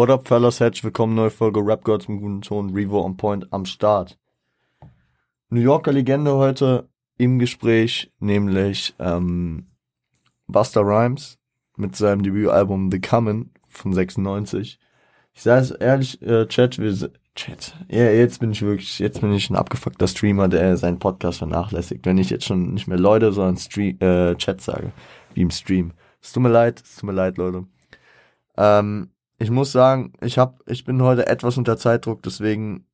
What up, fellas? Herzlich willkommen, neue Folge Rap Girls mit guten Ton, Revo on Point am Start. New Yorker Legende heute im Gespräch, nämlich ähm, Buster Rhymes mit seinem Debütalbum The Comin' von 96. Ich sage es ehrlich, äh, Chat, wir, Chat, ja, jetzt bin ich wirklich, jetzt bin ich ein abgefuckter Streamer, der seinen Podcast vernachlässigt, wenn ich jetzt schon nicht mehr Leute, sondern Stream, äh, Chat sage, wie im Stream. Es tut mir leid, es tut mir leid, Leute. Ähm, ich muss sagen, ich hab, ich bin heute etwas unter Zeitdruck, deswegen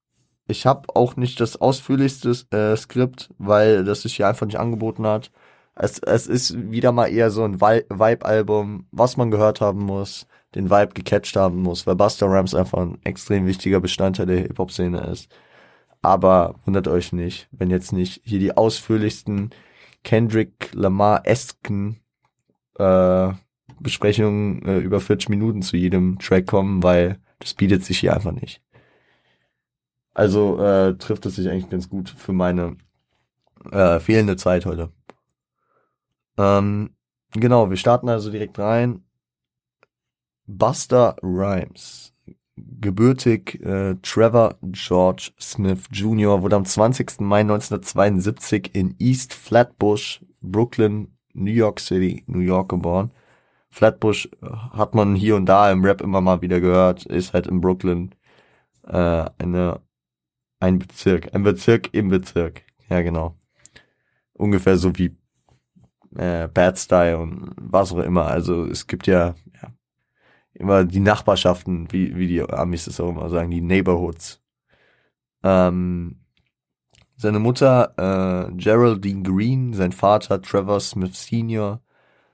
ich habe auch nicht das ausführlichste äh, Skript, weil das sich hier einfach nicht angeboten hat. Es, es ist wieder mal eher so ein Vibe-Album, was man gehört haben muss, den Vibe gecatcht haben muss, weil Buster Rhymes einfach ein extrem wichtiger Bestandteil der Hip-Hop-Szene ist. Aber wundert euch nicht, wenn jetzt nicht hier die ausführlichsten Kendrick Lamar-esken äh, Besprechungen äh, über 40 Minuten zu jedem Track kommen, weil das bietet sich hier einfach nicht. Also äh, trifft es sich eigentlich ganz gut für meine äh, fehlende Zeit heute. Ähm, genau, wir starten also direkt rein. Buster Rhymes. Gebürtig äh, Trevor George Smith Jr. wurde am 20. Mai 1972 in East Flatbush, Brooklyn, New York City, New York geboren. Flatbush hat man hier und da im Rap immer mal wieder gehört, ist halt in Brooklyn äh, eine ein Bezirk, ein Bezirk im Bezirk. Ja, genau. Ungefähr so wie äh, Bad Style und was auch immer. Also es gibt ja, ja immer die Nachbarschaften, wie, wie die Amis das auch immer sagen, die Neighborhoods. Ähm, seine Mutter äh, Geraldine Green, sein Vater Trevor Smith Sr.,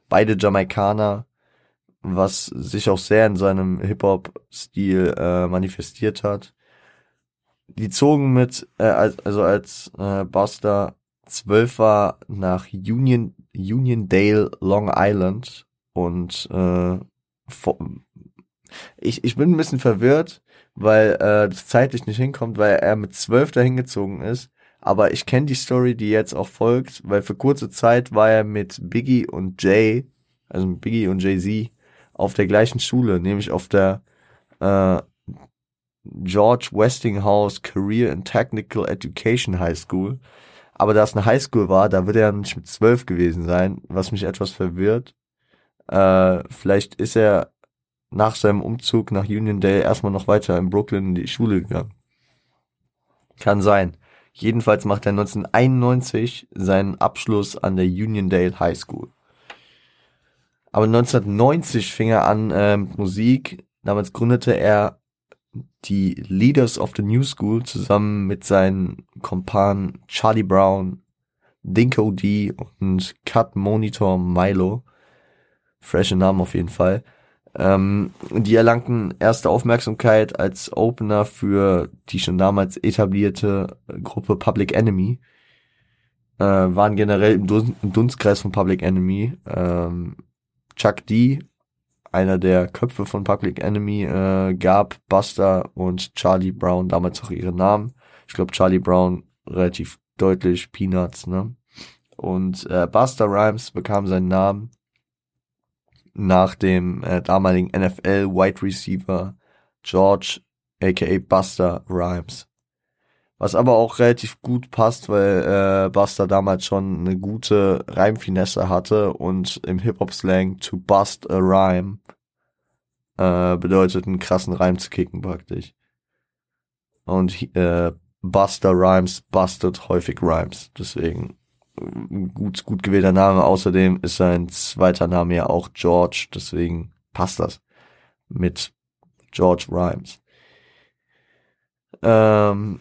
beide Jamaikaner, was sich auch sehr in seinem Hip-Hop-Stil äh, manifestiert hat. Die zogen mit, äh, also als äh, Buster zwölf war, nach Union, Uniondale, Long Island und äh, ich, ich bin ein bisschen verwirrt, weil äh, das zeitlich nicht hinkommt, weil er mit zwölf dahin gezogen ist. Aber ich kenne die Story, die jetzt auch folgt, weil für kurze Zeit war er mit Biggie und Jay, also mit Biggie und Jay-Z, auf der gleichen Schule, nämlich auf der äh, George Westinghouse Career and Technical Education High School. Aber da es eine High School war, da wird er nicht mit zwölf gewesen sein, was mich etwas verwirrt. Äh, vielleicht ist er nach seinem Umzug nach Uniondale erstmal noch weiter in Brooklyn in die Schule gegangen. Kann sein. Jedenfalls macht er 1991 seinen Abschluss an der Uniondale High School. Aber 1990 fing er an äh, mit Musik. Damals gründete er die Leaders of the New School zusammen mit seinen Kompanen Charlie Brown, Dinko D und Cut Monitor Milo. Fresche Namen auf jeden Fall. Ähm, die erlangten erste Aufmerksamkeit als Opener für die schon damals etablierte Gruppe Public Enemy. Äh, waren generell im, Dun im Dunstkreis von Public Enemy. Ähm, Chuck D einer der Köpfe von Public Enemy, äh, gab Buster und Charlie Brown damals auch ihre Namen. Ich glaube, Charlie Brown relativ deutlich Peanuts, ne? Und äh, Buster Rhymes bekam seinen Namen nach dem äh, damaligen NFL Wide Receiver George aka Buster Rhymes. Was aber auch relativ gut passt, weil äh, Buster damals schon eine gute Reimfinesse hatte und im Hip-Hop-Slang to bust a rhyme äh, bedeutet, einen krassen Reim zu kicken praktisch. Und äh, Buster Rhymes bustet häufig Rhymes. Deswegen äh, gut, gut gewählter Name. Außerdem ist sein zweiter Name ja auch George, deswegen passt das mit George Rhymes. Ähm,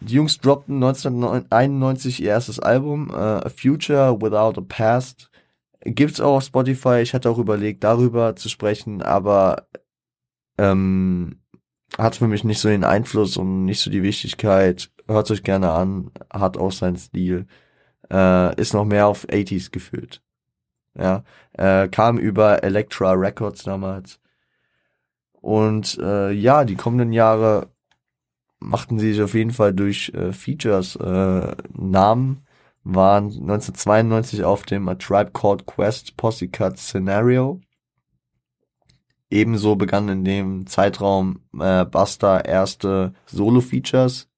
die Jungs droppten 1991 ihr erstes Album, uh, A Future Without a Past. Gibt's auch auf Spotify. Ich hatte auch überlegt, darüber zu sprechen, aber ähm, hat für mich nicht so den Einfluss und nicht so die Wichtigkeit. Hört euch gerne an, hat auch seinen Stil. Äh, ist noch mehr auf 80s gefühlt. Ja, äh, kam über Elektra Records damals. Und äh, ja, die kommenden Jahre machten sie sich auf jeden Fall durch äh, Features äh, Namen, waren 1992 auf dem A Tribe Called Quest Posse Cut Scenario. Ebenso begann in dem Zeitraum äh, Buster erste Solo-Features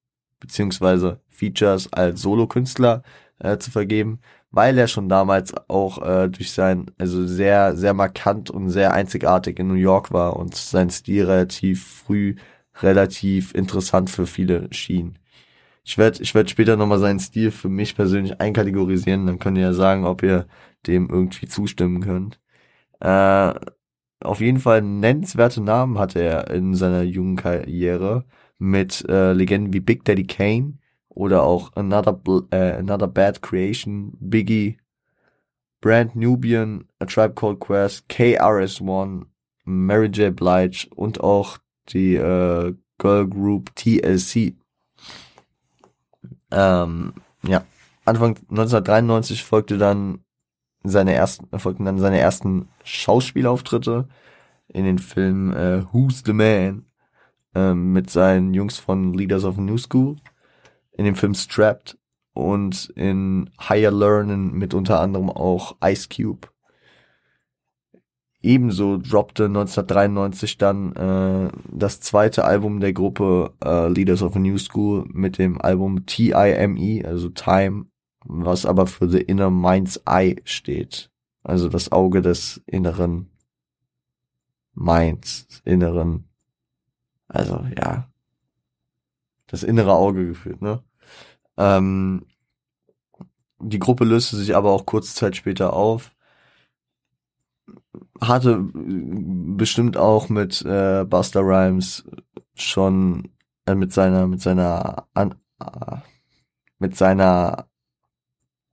beziehungsweise Features als Solo-Künstler äh, zu vergeben, weil er schon damals auch äh, durch sein, also sehr, sehr markant und sehr einzigartig in New York war und sein Stil relativ früh relativ interessant für viele schien. Ich werde ich werd später nochmal seinen Stil für mich persönlich einkategorisieren, dann könnt ihr ja sagen, ob ihr dem irgendwie zustimmen könnt. Äh, auf jeden Fall nennenswerte Namen hatte er in seiner jungen Karriere mit äh, Legenden wie Big Daddy Kane oder auch Another, äh, Another Bad Creation, Biggie, Brand Nubian, A Tribe Called Quest, KRS-One, Mary J. Blige und auch die äh, Girl Group TLC. Ähm, ja, Anfang 1993 folgte dann seine ersten, folgten dann seine ersten Schauspielauftritte in den Film äh, Who's the Man äh, mit seinen Jungs von Leaders of New School, in dem Film Strapped und in Higher Learning mit unter anderem auch Ice Cube. Ebenso droppte 1993 dann äh, das zweite Album der Gruppe äh, Leaders of a New School mit dem Album T-I-M-E, also Time, was aber für The Inner Mind's Eye steht. Also das Auge des inneren Minds, inneren, also ja, das innere Auge gefühlt, ne? Ähm, die Gruppe löste sich aber auch kurze Zeit später auf hatte bestimmt auch mit äh, Buster Rhymes schon äh, mit seiner mit seiner an, äh, mit seiner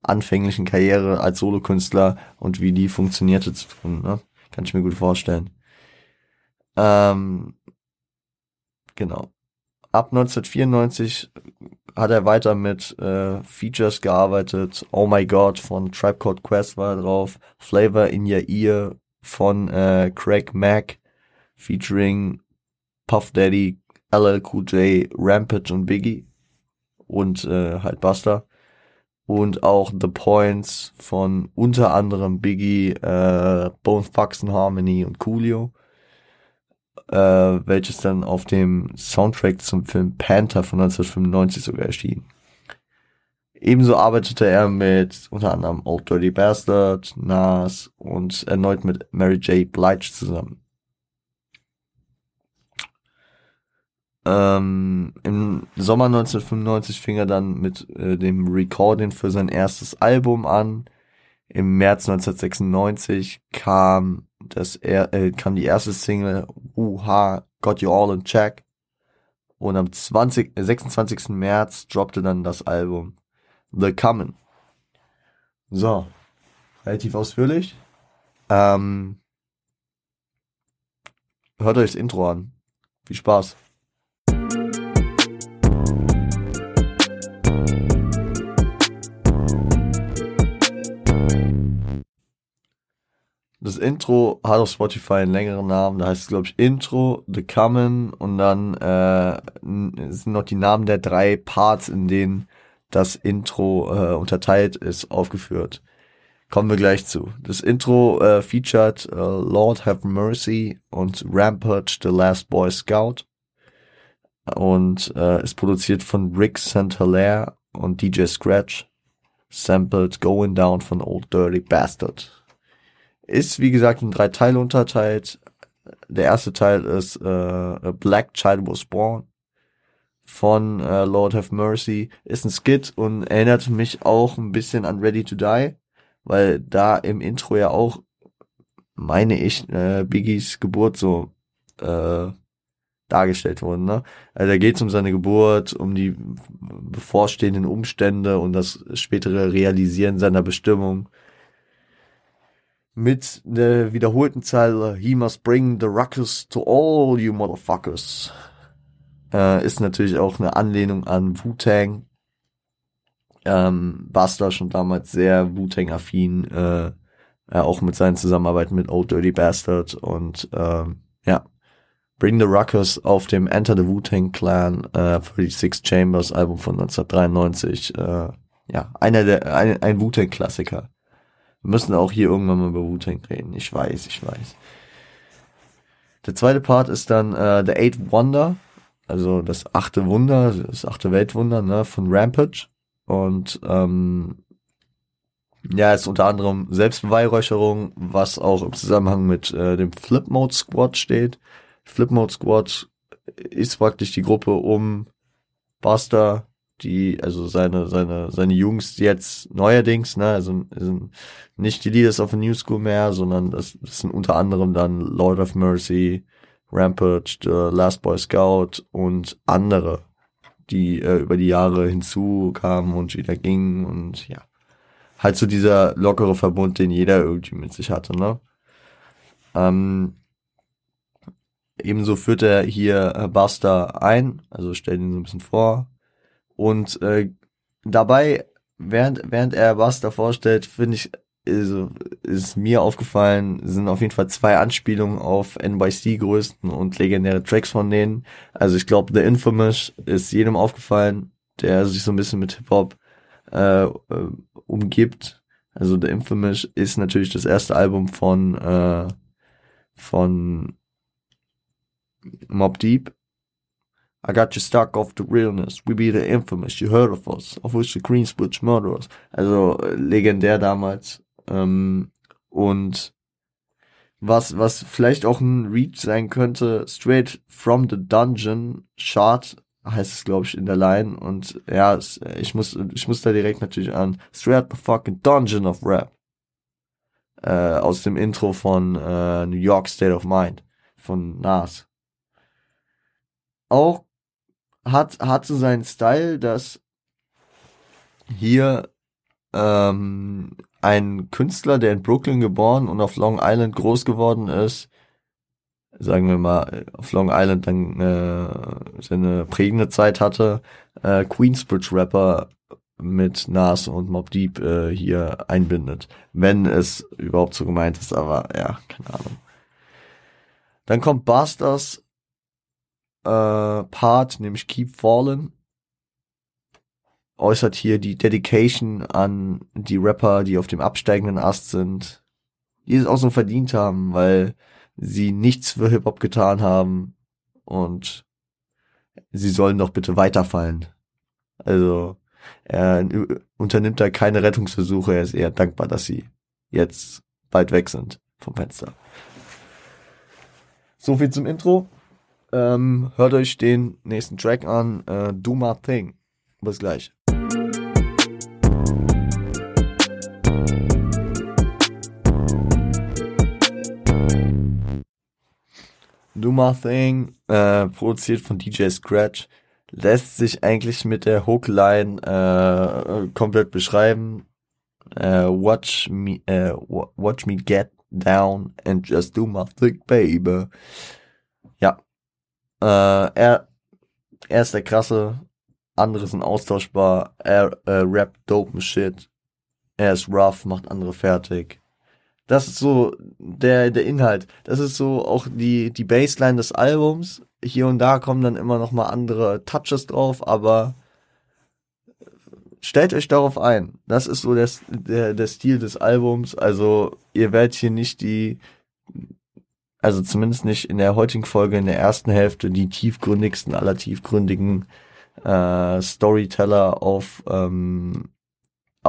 anfänglichen Karriere als Solokünstler und wie die funktionierte zu tun, ne? Kann ich mir gut vorstellen. Ähm, genau. Ab 1994 hat er weiter mit äh, Features gearbeitet. Oh My God von Tribe Called Quest war drauf. Flavor in Your Ear von äh, Craig Mack featuring Puff Daddy, LL Cool J, Rampage und Biggie und äh, halt Buster und auch The Points von unter anderem Biggie, äh, Bone Thugs and Harmony und Coolio, äh, welches dann auf dem Soundtrack zum Film Panther von 1995 sogar erschien. Ebenso arbeitete er mit unter anderem Old Dirty Bastard, Nas und erneut mit Mary J. Blige zusammen. Ähm, Im Sommer 1995 fing er dann mit äh, dem Recording für sein erstes Album an. Im März 1996 kam das er äh, kam die erste Single Wuha Got You All in Check und am 20, äh, 26. März droppte dann das Album The Common. So, relativ ausführlich. Ähm, hört euch das Intro an. Viel Spaß. Das Intro hat auf Spotify einen längeren Namen, da heißt es glaube ich Intro, The Common und dann äh, sind noch die Namen der drei Parts, in denen das Intro äh, unterteilt ist, aufgeführt. Kommen wir gleich zu. Das Intro äh, featured äh, Lord Have Mercy und Rampage The Last Boy Scout und äh, ist produziert von Rick St. Hilaire und DJ Scratch. Sampled Going Down von Old Dirty Bastard. Ist, wie gesagt, in drei Teile unterteilt. Der erste Teil ist äh, A Black Child Was Born von äh, Lord Have Mercy ist ein Skit und erinnert mich auch ein bisschen an Ready to Die, weil da im Intro ja auch, meine ich, äh, Biggies Geburt so äh, dargestellt wurde. Ne? Also da geht es um seine Geburt, um die bevorstehenden Umstände und das spätere Realisieren seiner Bestimmung. Mit der wiederholten Zeile He must bring the ruckus to all you motherfuckers. Äh, ist natürlich auch eine Anlehnung an Wu-Tang. Ähm, Buster schon damals sehr Wu-Tang-affin, äh, äh, auch mit seinen Zusammenarbeiten mit Old Dirty Bastard und ähm, ja. Bring the Ruckus auf dem Enter the Wu-Tang Clan äh, für die Six Chambers Album von 1993. Äh, ja, einer der, ein, ein Wu-Tang Klassiker. Wir müssen auch hier irgendwann mal über Wu-Tang reden. Ich weiß, ich weiß. Der zweite Part ist dann äh, The Eight Wonder, also das achte Wunder, das achte Weltwunder, ne, von Rampage. Und ähm, ja, ist unter anderem Selbstbeweihräucherung, was auch im Zusammenhang mit äh, dem Flip Mode Squad steht. Flip Mode Squad ist praktisch die Gruppe um Buster, die, also seine, seine, seine Jungs jetzt neuerdings, ne, also sind nicht die Leaders of a New School mehr, sondern das, das sind unter anderem dann Lord of Mercy, Rampage, The Last Boy Scout und andere, die äh, über die Jahre hinzukamen und wieder gingen und ja. Halt so dieser lockere Verbund, den jeder irgendwie mit sich hatte, ne? Ähm, ebenso führt er hier äh, Buster ein, also stellt ihn so ein bisschen vor, und äh, dabei, während, während er Buster vorstellt, finde ich, ist, ist mir aufgefallen, sind auf jeden Fall zwei Anspielungen auf NYC-Größten und legendäre Tracks von denen. Also ich glaube, The Infamous ist jedem aufgefallen, der sich so ein bisschen mit Hip-Hop äh, umgibt. Also The Infamous ist natürlich das erste Album von äh, von Mob Deep I got you stuck off the realness. We be the infamous. You heard of us. Of which the Queensbridge murderers. Also legendär damals. Ähm, und was, was vielleicht auch ein Reach sein könnte, straight from the dungeon, Shard heißt es, glaube ich, in der Line. Und ja, ich muss, ich muss da direkt natürlich an straight the fucking dungeon of rap. Äh, aus dem Intro von äh, New York State of Mind von Nas. Auch hat, hat so seinen Style, dass hier ähm, ein Künstler, der in Brooklyn geboren und auf Long Island groß geworden ist, sagen wir mal, auf Long Island dann äh, seine prägende Zeit hatte, äh, Queensbridge Rapper mit Nas und Mob Deep äh, hier einbindet. Wenn es überhaupt so gemeint ist, aber ja, keine Ahnung. Dann kommt Bastards äh, Part, nämlich Keep Fallen, äußert hier die Dedication an die Rapper, die auf dem absteigenden Ast sind, die es auch so verdient haben, weil sie nichts für Hip-Hop getan haben und sie sollen doch bitte weiterfallen. Also er unternimmt da keine Rettungsversuche, er ist eher dankbar, dass sie jetzt weit weg sind vom Fenster. So viel zum Intro. Ähm, hört euch den nächsten Track an. Äh, Do My Thing. Bis gleich. Do My Thing, äh, produziert von DJ Scratch, lässt sich eigentlich mit der Hookline äh, komplett beschreiben. Äh, watch me, äh, watch me get down and just do my thing, baby. Äh, er, er ist der krasse, andere sind austauschbar, er äh, rappt dope Shit, er ist rough, macht andere fertig. Das ist so der, der Inhalt. Das ist so auch die, die Baseline des Albums. Hier und da kommen dann immer noch mal andere Touches drauf, aber stellt euch darauf ein. Das ist so der, der, der Stil des Albums. Also ihr werdet hier nicht die, also zumindest nicht in der heutigen Folge, in der ersten Hälfte, die tiefgründigsten aller tiefgründigen äh, Storyteller auf ähm,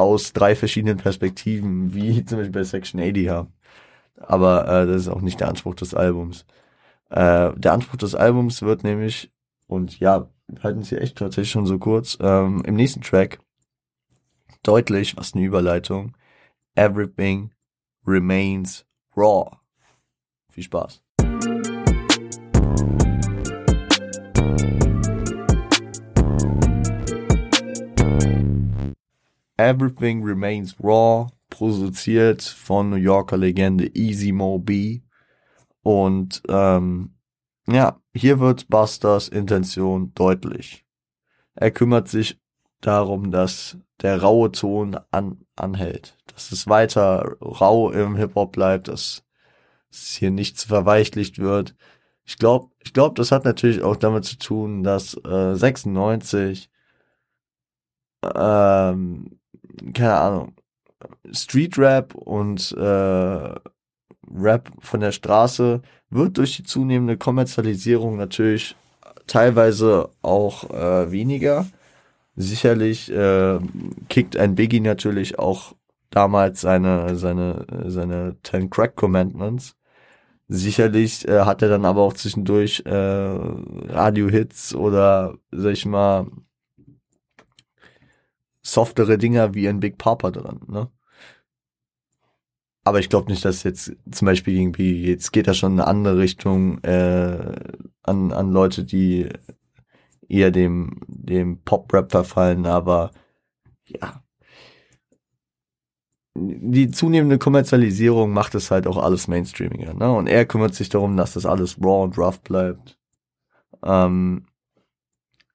aus drei verschiedenen Perspektiven, wie zum Beispiel bei Section 80 haben. Aber äh, das ist auch nicht der Anspruch des Albums. Äh, der Anspruch des Albums wird nämlich, und ja, halten sie echt tatsächlich schon so kurz, ähm, im nächsten Track deutlich, was eine Überleitung, Everything remains raw. Viel Spaß. Everything Remains Raw, produziert von New Yorker Legende Easy Mo B. Und ähm, ja, hier wird Busters Intention deutlich. Er kümmert sich darum, dass der raue Ton an, anhält, dass es weiter rau im Hip-Hop bleibt, dass dass hier nichts verweichlicht wird. Ich glaube, ich glaube, das hat natürlich auch damit zu tun, dass äh, 96 ähm, keine Ahnung, Street Rap und äh, Rap von der Straße wird durch die zunehmende Kommerzialisierung natürlich teilweise auch äh, weniger. Sicherlich äh, kickt ein Biggie natürlich auch damals seine seine seine Ten Crack Commandments. Sicherlich äh, hat er dann aber auch zwischendurch äh, Radio-Hits oder sag ich mal softere Dinger wie ein Big Papa dran, ne? Aber ich glaube nicht, dass jetzt zum Beispiel irgendwie, jetzt geht da schon eine andere Richtung äh, an, an Leute, die eher dem, dem Pop-Rap verfallen, aber ja. Die zunehmende Kommerzialisierung macht es halt auch alles mainstreamiger, ne? Und er kümmert sich darum, dass das alles raw und rough bleibt. Ähm,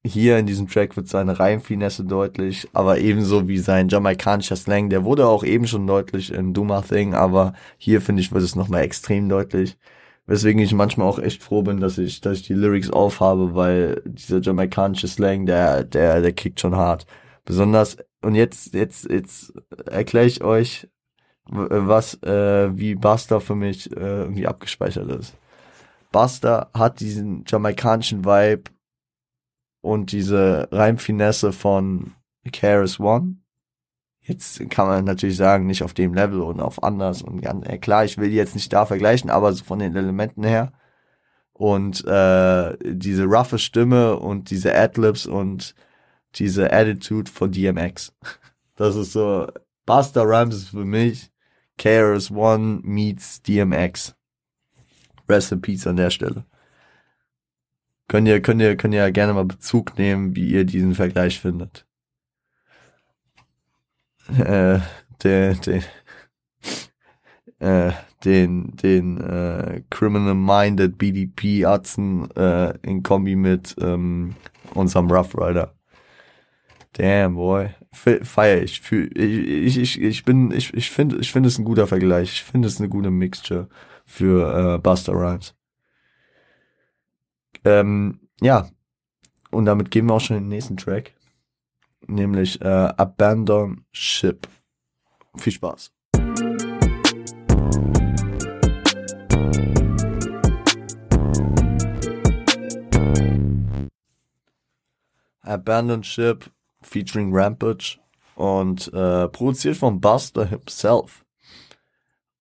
hier in diesem Track wird seine Reimfinesse deutlich, aber ebenso wie sein jamaikanischer Slang, der wurde auch eben schon deutlich in Do My Thing, aber hier finde ich, wird es nochmal extrem deutlich. Weswegen ich manchmal auch echt froh bin, dass ich, dass ich die Lyrics aufhabe, weil dieser jamaikanische Slang, der, der, der kickt schon hart. Besonders, und jetzt, jetzt, jetzt erkläre ich euch, was, äh, wie Buster für mich äh, irgendwie abgespeichert ist. Buster hat diesen jamaikanischen Vibe und diese Reimfinesse von Keras One. Jetzt kann man natürlich sagen, nicht auf dem Level und auf anders und ganz, äh, klar, ich will die jetzt nicht da vergleichen, aber so von den Elementen her. Und äh, diese roughe Stimme und diese Adlibs und diese Attitude von DMX. Das ist so, Buster Rhymes ist für mich KRS One meets DMX. Rest in Peace an der Stelle. Könnt ihr, könnt ihr, könnt ihr gerne mal Bezug nehmen, wie ihr diesen Vergleich findet. Äh, der, der, äh, den, den äh, Criminal Minded BDP Atzen äh, in Kombi mit ähm, unserem Rough Rider. Damn, boy. Feier ich. Ich, ich, ich bin, ich, ich finde, ich finde es ein guter Vergleich. Ich finde es eine gute Mixture für äh, Buster Rhymes. Ähm, ja, und damit gehen wir auch schon in den nächsten Track, nämlich äh, Abandon Ship. Viel Spaß. Abandoned Ship featuring Rampage und äh, produziert von Buster himself.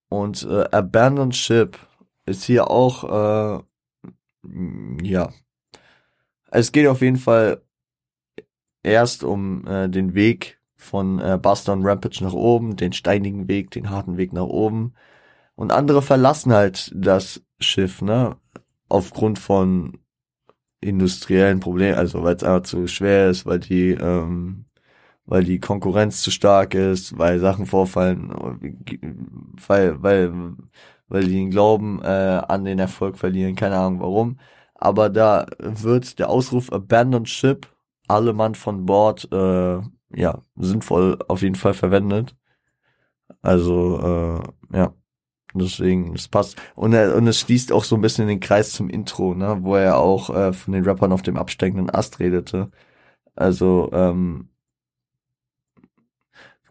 Und äh, Abandoned Ship ist hier auch äh, ja. Es geht auf jeden Fall erst um äh, den Weg von äh, Buster und Rampage nach oben, den steinigen Weg, den harten Weg nach oben. Und andere verlassen halt das Schiff, ne? Aufgrund von industriellen Problemen, also weil es einfach zu schwer ist, weil die, ähm, weil die Konkurrenz zu stark ist, weil Sachen vorfallen, weil, weil, weil die den Glauben äh, an den Erfolg verlieren, keine Ahnung warum. Aber da wird der Ausruf Abandoned Ship, alle Mann von Bord, äh, ja, sinnvoll auf jeden Fall verwendet. Also, äh, ja. Deswegen, es passt. Und, er, und es schließt auch so ein bisschen den Kreis zum Intro, ne, wo er auch äh, von den Rappern auf dem absteigenden Ast redete. Also, ähm,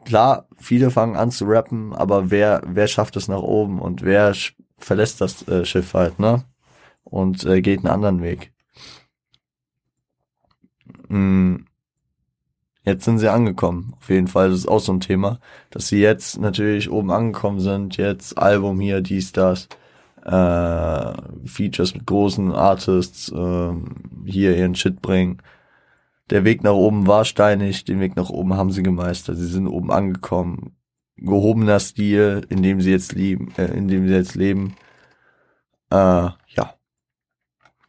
klar, viele fangen an zu rappen, aber wer, wer schafft es nach oben und wer verlässt das äh, Schiff halt, ne? Und äh, geht einen anderen Weg. Hm. Jetzt sind sie angekommen. Auf jeden Fall, das ist auch so ein Thema, dass sie jetzt natürlich oben angekommen sind. Jetzt Album hier, dies, das. Äh, Features mit großen Artists, äh, hier ihren Shit bringen der Weg nach oben war steinig, den Weg nach oben haben sie gemeistert. Sie sind oben angekommen. Gehobener Stil, in dem sie jetzt leben, äh, in dem sie jetzt leben. Äh, ja.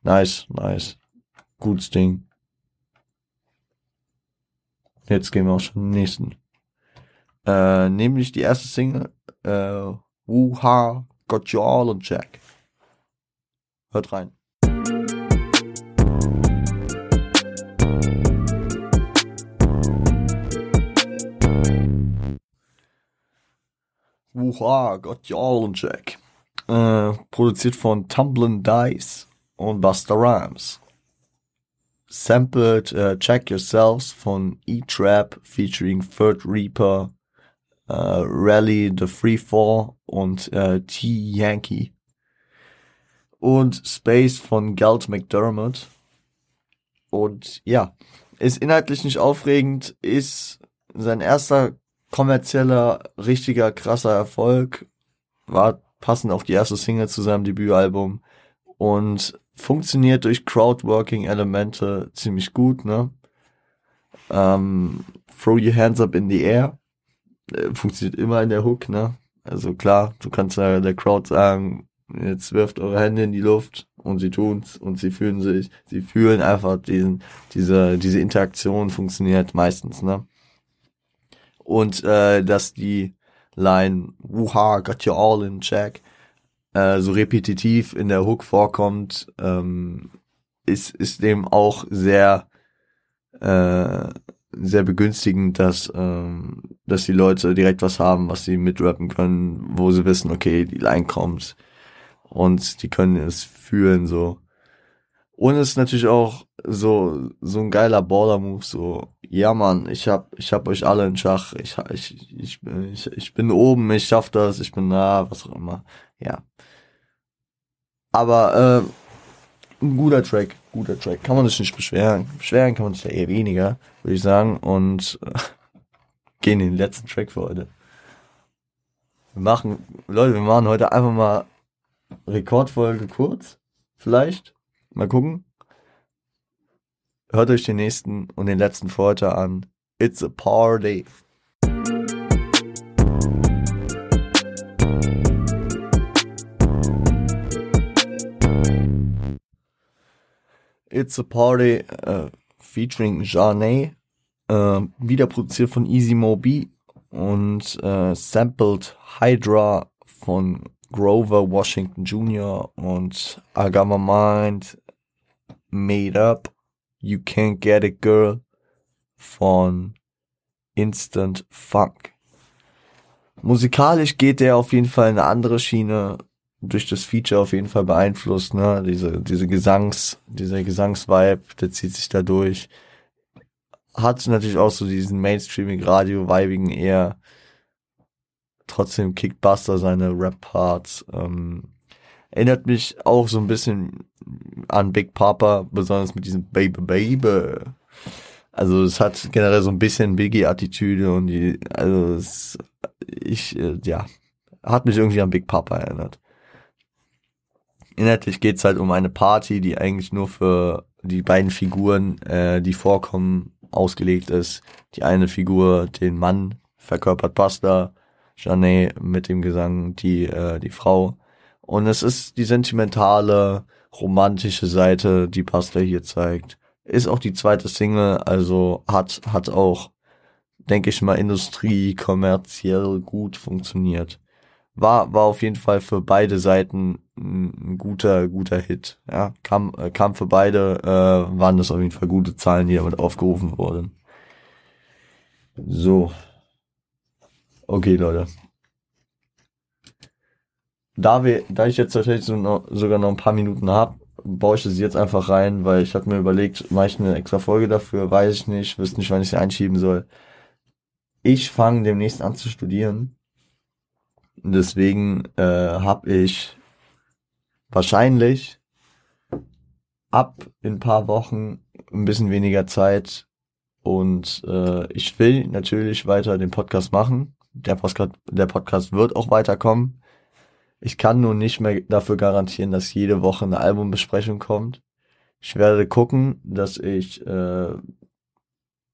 Nice, nice. Gutes Ding. Jetzt gehen wir auch schon den nächsten. Äh, nämlich die erste Single, äh, Wuha, Got You All on Jack. Hört rein. Wuha, got y'all in check. Äh, produziert von Tumblin Dice und Buster Rhymes. Sampled äh, Check Yourselves von E-Trap featuring Third Reaper, äh, Rally the Free Fall und äh, T-Yankee. und Space von Galt McDermott. Und ja, ist inhaltlich nicht aufregend, ist sein erster kommerzieller, richtiger, krasser Erfolg. War passend auch die erste Single zu seinem Debütalbum und funktioniert durch Crowdworking-Elemente ziemlich gut, ne? Ähm, throw your hands up in the air. Äh, funktioniert immer in der Hook, ne? Also klar, du kannst ja der Crowd sagen, jetzt wirft eure Hände in die Luft und sie tun's und sie fühlen sich, sie fühlen einfach diesen, diese, diese Interaktion funktioniert meistens, ne? Und äh, dass die Line Wuha, got you all in check äh, so repetitiv in der Hook vorkommt, ähm, ist, ist dem auch sehr, äh, sehr begünstigend, dass, ähm, dass die Leute direkt was haben, was sie mitrappen können, wo sie wissen, okay, die Line kommt und die können es fühlen, so. Und es ist natürlich auch so, so ein geiler Baller-Move, so, ja Mann, ich hab, ich hab euch alle in Schach, ich, ich, ich, ich, ich bin oben, ich schaff das, ich bin da, was auch immer, ja. Aber äh, ein guter Track, guter Track. Kann man sich nicht beschweren. Beschweren kann man sich ja eher weniger, würde ich sagen. Und äh, gehen in den letzten Track für heute. Wir machen, Leute, wir machen heute einfach mal Rekordfolge kurz. Vielleicht. Mal gucken. Hört euch den nächsten und den letzten heute an. It's a party. It's a Party äh, featuring Jane, äh, wieder produziert von Easy Mobi und äh, sampled Hydra von Grover Washington Jr. und My Mind Made Up You Can't Get It Girl von Instant Funk. Musikalisch geht der auf jeden Fall in eine andere Schiene, durch das Feature auf jeden Fall beeinflusst, ne? Diese, diese Gesangs, dieser Gesangsvibe, der zieht sich da durch. Hat natürlich auch so diesen Mainstreaming-Radio-Vibigen eher. Trotzdem kickt Buster seine Rap-Parts. Ähm, erinnert mich auch so ein bisschen an Big Papa, besonders mit diesem Baby Baby. Also es hat generell so ein bisschen Biggie-Attitüde und die, also es, ich, äh, ja, hat mich irgendwie an Big Papa erinnert. Inhaltlich geht's halt um eine Party, die eigentlich nur für die beiden Figuren, äh, die vorkommen, ausgelegt ist. Die eine Figur, den Mann, verkörpert Buster, Janet mit dem Gesang, die, äh, die Frau. Und es ist die sentimentale, romantische Seite, die Buster hier zeigt. Ist auch die zweite Single, also hat, hat auch, denke ich mal, Industrie, kommerziell gut funktioniert war, war auf jeden Fall für beide Seiten ein guter, guter Hit. Ja, kam, äh, kam für beide, äh, waren das auf jeden Fall gute Zahlen, die damit aufgerufen wurden. So. Okay, Leute. Da wir, da ich jetzt tatsächlich so noch, sogar noch ein paar Minuten habe, baue ich das jetzt einfach rein, weil ich hatte mir überlegt, mache ich eine extra Folge dafür, weiß ich nicht, wüsste nicht, wann ich sie einschieben soll. Ich fange demnächst an zu studieren Deswegen äh, habe ich wahrscheinlich ab in ein paar Wochen ein bisschen weniger Zeit und äh, ich will natürlich weiter den Podcast machen. Der Podcast, der Podcast wird auch weiterkommen. Ich kann nur nicht mehr dafür garantieren, dass jede Woche eine Albumbesprechung kommt. Ich werde gucken, dass ich äh,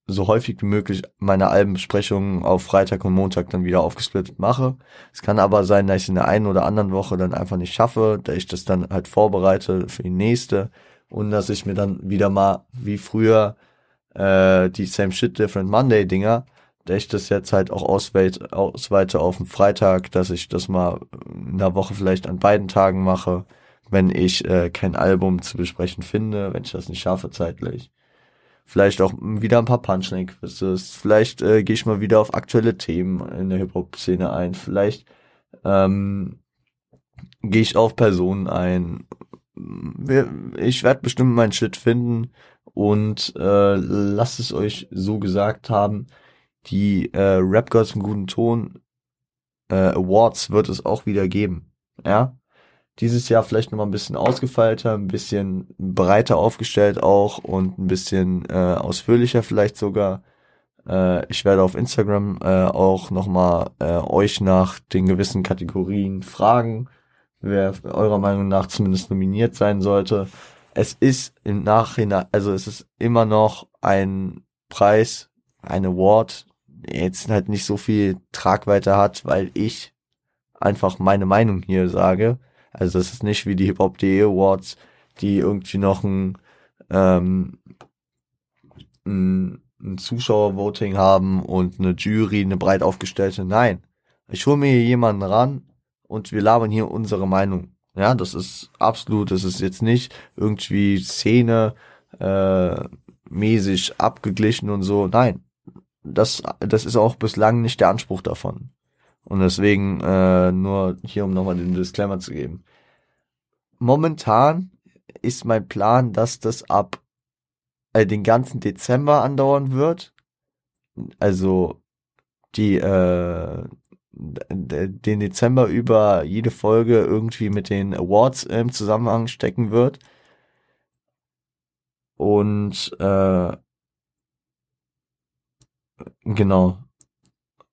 so häufig wie möglich meine Albenbesprechungen auf Freitag und Montag dann wieder aufgesplittet mache. Es kann aber sein, dass ich in der einen oder anderen Woche dann einfach nicht schaffe, da ich das dann halt vorbereite für die nächste und dass ich mir dann wieder mal wie früher äh, die Same Shit Different Monday Dinger, ich das jetzt halt auch ausweite, ausweite auf den Freitag, dass ich das mal in der Woche vielleicht an beiden Tagen mache, wenn ich äh, kein Album zu besprechen finde, wenn ich das nicht schaffe zeitlich. Vielleicht auch wieder ein paar Punchline-Quizzes. Vielleicht äh, gehe ich mal wieder auf aktuelle Themen in der Hip-Hop-Szene ein. Vielleicht ähm, gehe ich auf Personen ein. Ich werde bestimmt meinen Shit finden und äh, lasst es euch so gesagt haben. Die äh, Rap Girls im guten Ton äh, Awards wird es auch wieder geben. Ja, dieses Jahr vielleicht nochmal ein bisschen ausgefeilter, ein bisschen breiter aufgestellt auch und ein bisschen äh, ausführlicher vielleicht sogar. Äh, ich werde auf Instagram äh, auch nochmal äh, euch nach den gewissen Kategorien fragen, wer eurer Meinung nach zumindest nominiert sein sollte. Es ist im Nachhinein, also es ist immer noch ein Preis, ein Award, jetzt halt nicht so viel Tragweite hat, weil ich einfach meine Meinung hier sage. Also es ist nicht wie die Hip-Hop.de Awards, die irgendwie noch ein, ähm, ein, ein Zuschauervoting haben und eine Jury, eine breit aufgestellte. Nein, ich hole mir hier jemanden ran und wir labern hier unsere Meinung. Ja, das ist absolut, das ist jetzt nicht irgendwie Szene äh, mäßig abgeglichen und so. Nein, das, das ist auch bislang nicht der Anspruch davon. Und deswegen äh, nur hier, um nochmal den Disclaimer zu geben. Momentan ist mein Plan, dass das ab äh, den ganzen Dezember andauern wird. Also die äh, den Dezember über jede Folge irgendwie mit den Awards im Zusammenhang stecken wird. Und äh, genau.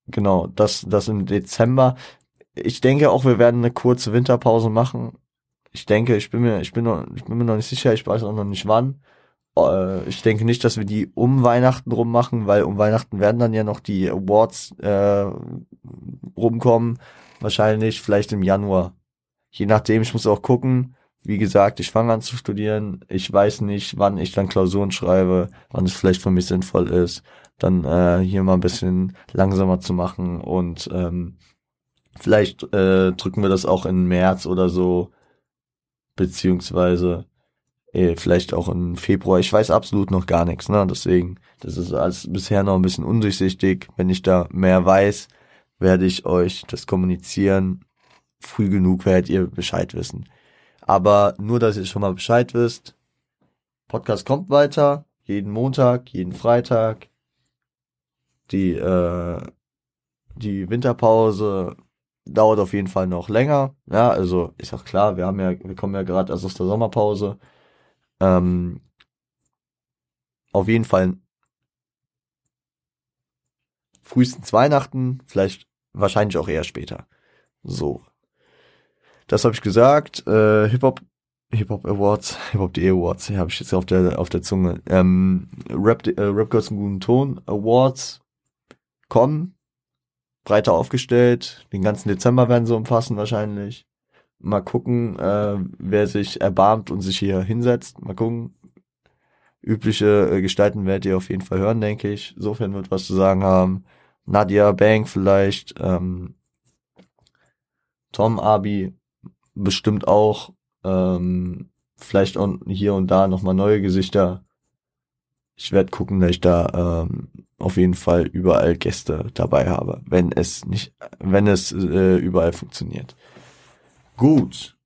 Genau, das, das im Dezember. Ich denke auch, wir werden eine kurze Winterpause machen. Ich denke, ich bin mir, ich bin noch, ich bin mir noch nicht sicher, ich weiß auch noch nicht wann. Äh, ich denke nicht, dass wir die um Weihnachten rum machen, weil um Weihnachten werden dann ja noch die Awards äh, rumkommen. Wahrscheinlich vielleicht im Januar. Je nachdem, ich muss auch gucken. Wie gesagt, ich fange an zu studieren. Ich weiß nicht, wann ich dann Klausuren schreibe, wann es vielleicht für mich sinnvoll ist dann äh, hier mal ein bisschen langsamer zu machen und ähm, vielleicht äh, drücken wir das auch in März oder so, beziehungsweise äh, vielleicht auch im Februar. Ich weiß absolut noch gar nichts, ne? Deswegen, das ist alles bisher noch ein bisschen undurchsichtig. Wenn ich da mehr weiß, werde ich euch das kommunizieren. Früh genug werdet ihr Bescheid wissen. Aber nur, dass ihr schon mal Bescheid wisst. Podcast kommt weiter. Jeden Montag, jeden Freitag die, äh, die Winterpause dauert auf jeden Fall noch länger. Ja, also ist auch klar, wir haben ja, wir kommen ja gerade erst aus der Sommerpause. Ähm, auf jeden Fall frühestens Weihnachten, vielleicht wahrscheinlich auch eher später. So. Das habe ich gesagt. Äh, Hip Hop Hip Hop Awards, Hip Hop DE Awards, habe ich jetzt auf der auf der Zunge. Ähm, Rap äh, Rap Girls im guten Ton Awards kommen, breiter aufgestellt. Den ganzen Dezember werden sie umfassen wahrscheinlich. Mal gucken, äh, wer sich erbarmt und sich hier hinsetzt. Mal gucken. Übliche äh, Gestalten werdet ihr auf jeden Fall hören, denke ich. Sofern wird was zu sagen haben. Nadia Bank vielleicht. Ähm, Tom Abi bestimmt auch. Ähm, vielleicht auch hier und da nochmal neue Gesichter. Ich werde gucken, dass ich da ähm, auf jeden Fall überall Gäste dabei habe, wenn es nicht, wenn es äh, überall funktioniert. Gut.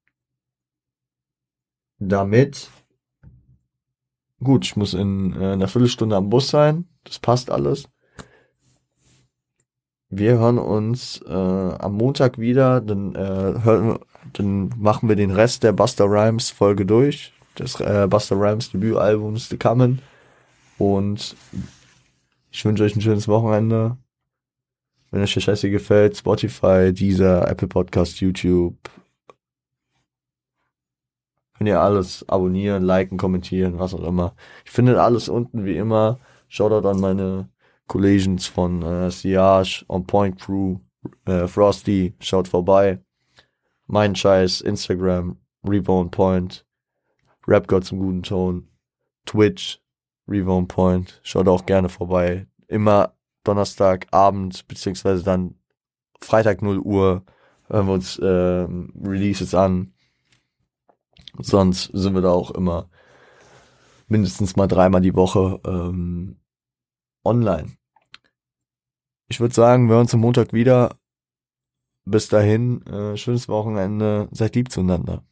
Damit. Gut, ich muss in äh, einer Viertelstunde am Bus sein. Das passt alles. Wir hören uns äh, am Montag wieder. Dann, äh, hören, dann machen wir den Rest der Buster Rhymes Folge durch. Des äh, Buster Rhymes Debütalbums The Coming. Und ich wünsche euch ein schönes Wochenende. Wenn euch der Scheiße gefällt, Spotify, Deezer, Apple Podcast, YouTube. Könnt ihr alles abonnieren, liken, kommentieren, was auch immer. Ich finde alles unten wie immer. Shoutout an meine Collisions von äh, Siage, On Point Crew, äh, Frosty, schaut vorbei. Mein Scheiß, Instagram, Reborn Point, Rap Gott zum guten Ton, Twitch, Rewound Point. Schaut auch gerne vorbei. Immer Donnerstagabend, beziehungsweise dann Freitag 0 Uhr hören wir uns äh, Releases an. Sonst sind wir da auch immer mindestens mal dreimal die Woche ähm, online. Ich würde sagen, wir hören uns am Montag wieder. Bis dahin, äh, schönes Wochenende. Seid lieb zueinander.